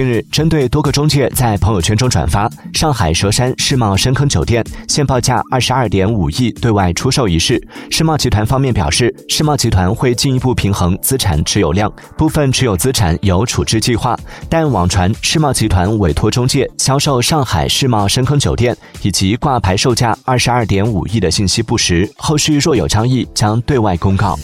近日，针对多个中介在朋友圈中转发上海佘山世贸深坑酒店现报价二十二点五亿对外出售一事，世贸集团方面表示，世贸集团会进一步平衡资产持有量，部分持有资产有处置计划。但网传世贸集团委托中介销售上海世贸深坑酒店以及挂牌售价二十二点五亿的信息不实，后续若有交易将对外公告。